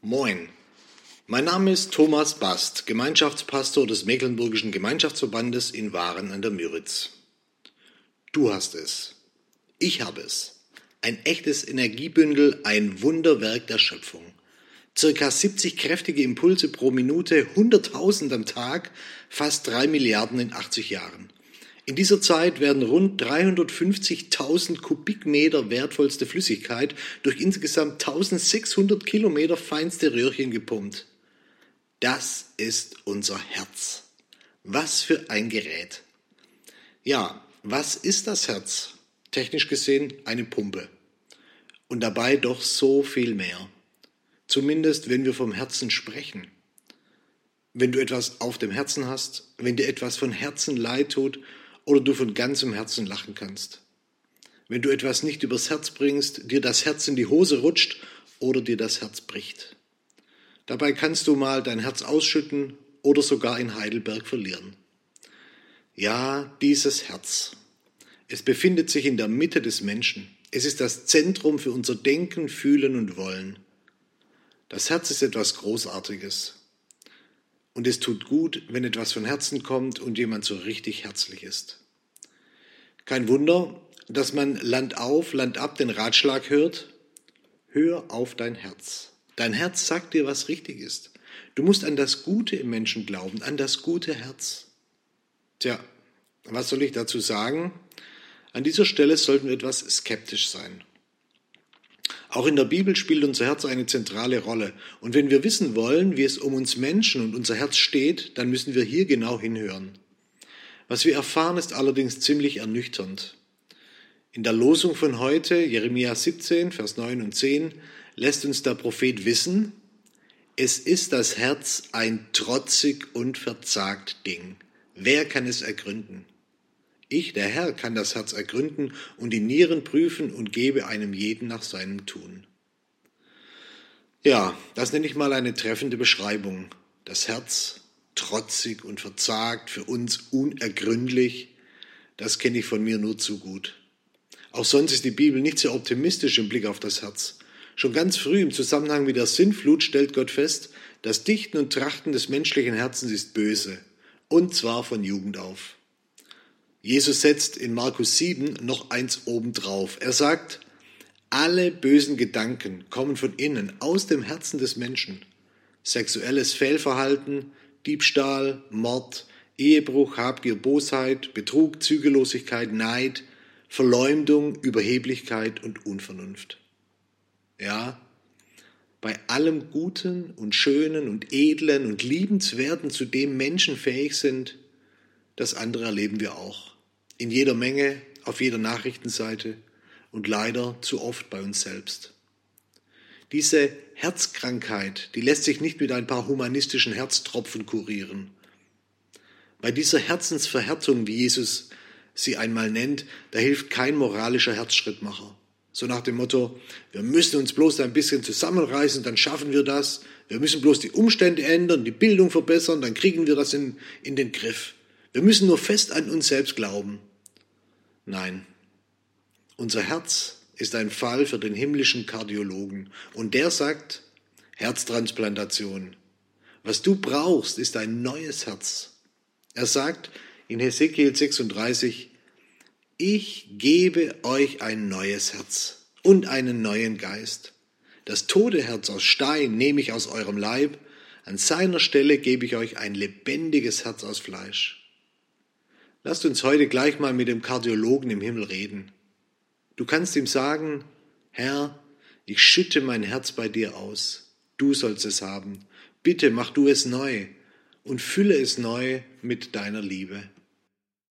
Moin. Mein Name ist Thomas Bast, Gemeinschaftspastor des Mecklenburgischen Gemeinschaftsverbandes in Waren an der Müritz. Du hast es. Ich habe es. Ein echtes Energiebündel, ein Wunderwerk der Schöpfung. Circa 70 kräftige Impulse pro Minute, 100.000 am Tag, fast 3 Milliarden in 80 Jahren. In dieser Zeit werden rund 350.000 Kubikmeter wertvollste Flüssigkeit durch insgesamt 1600 Kilometer feinste Röhrchen gepumpt. Das ist unser Herz. Was für ein Gerät. Ja, was ist das Herz? Technisch gesehen eine Pumpe. Und dabei doch so viel mehr. Zumindest wenn wir vom Herzen sprechen. Wenn du etwas auf dem Herzen hast, wenn dir etwas von Herzen leid tut oder du von ganzem Herzen lachen kannst. Wenn du etwas nicht übers Herz bringst, dir das Herz in die Hose rutscht oder dir das Herz bricht. Dabei kannst du mal dein Herz ausschütten oder sogar in Heidelberg verlieren. Ja, dieses Herz. Es befindet sich in der Mitte des Menschen. Es ist das Zentrum für unser Denken, Fühlen und Wollen. Das Herz ist etwas Großartiges. Und es tut gut, wenn etwas von Herzen kommt und jemand so richtig herzlich ist. Kein Wunder, dass man Land auf, Land ab den Ratschlag hört, hör auf dein Herz. Dein Herz sagt dir, was richtig ist. Du musst an das Gute im Menschen glauben, an das gute Herz. Tja, was soll ich dazu sagen? An dieser Stelle sollten wir etwas skeptisch sein. Auch in der Bibel spielt unser Herz eine zentrale Rolle. Und wenn wir wissen wollen, wie es um uns Menschen und unser Herz steht, dann müssen wir hier genau hinhören. Was wir erfahren, ist allerdings ziemlich ernüchternd. In der Losung von heute, Jeremia 17, Vers 9 und 10, lässt uns der Prophet wissen, es ist das Herz ein trotzig und verzagt Ding. Wer kann es ergründen? Ich, der Herr, kann das Herz ergründen und die Nieren prüfen und gebe einem jeden nach seinem Tun. Ja, das nenne ich mal eine treffende Beschreibung. Das Herz, trotzig und verzagt, für uns unergründlich, das kenne ich von mir nur zu gut. Auch sonst ist die Bibel nicht sehr optimistisch im Blick auf das Herz. Schon ganz früh im Zusammenhang mit der Sinnflut stellt Gott fest, das Dichten und Trachten des menschlichen Herzens ist böse, und zwar von Jugend auf. Jesus setzt in Markus 7 noch eins obendrauf. Er sagt, alle bösen Gedanken kommen von innen, aus dem Herzen des Menschen. Sexuelles Fehlverhalten, Diebstahl, Mord, Ehebruch, Habgier, Bosheit, Betrug, Zügellosigkeit, Neid, Verleumdung, Überheblichkeit und Unvernunft. Ja, bei allem Guten und Schönen und Edlen und Liebenswerten, zu dem Menschen fähig sind, das andere erleben wir auch. In jeder Menge, auf jeder Nachrichtenseite und leider zu oft bei uns selbst. Diese Herzkrankheit, die lässt sich nicht mit ein paar humanistischen Herztropfen kurieren. Bei dieser Herzensverhärtung, wie Jesus sie einmal nennt, da hilft kein moralischer Herzschrittmacher. So nach dem Motto, wir müssen uns bloß ein bisschen zusammenreißen, dann schaffen wir das. Wir müssen bloß die Umstände ändern, die Bildung verbessern, dann kriegen wir das in, in den Griff. Wir müssen nur fest an uns selbst glauben. Nein, unser Herz ist ein Fall für den himmlischen Kardiologen und der sagt, Herztransplantation. Was du brauchst, ist ein neues Herz. Er sagt in Hesekiel 36, ich gebe euch ein neues Herz und einen neuen Geist. Das tote Herz aus Stein nehme ich aus eurem Leib, an seiner Stelle gebe ich euch ein lebendiges Herz aus Fleisch. Lasst uns heute gleich mal mit dem Kardiologen im Himmel reden. Du kannst ihm sagen, Herr, ich schütte mein Herz bei dir aus. Du sollst es haben. Bitte mach du es neu und fülle es neu mit deiner Liebe.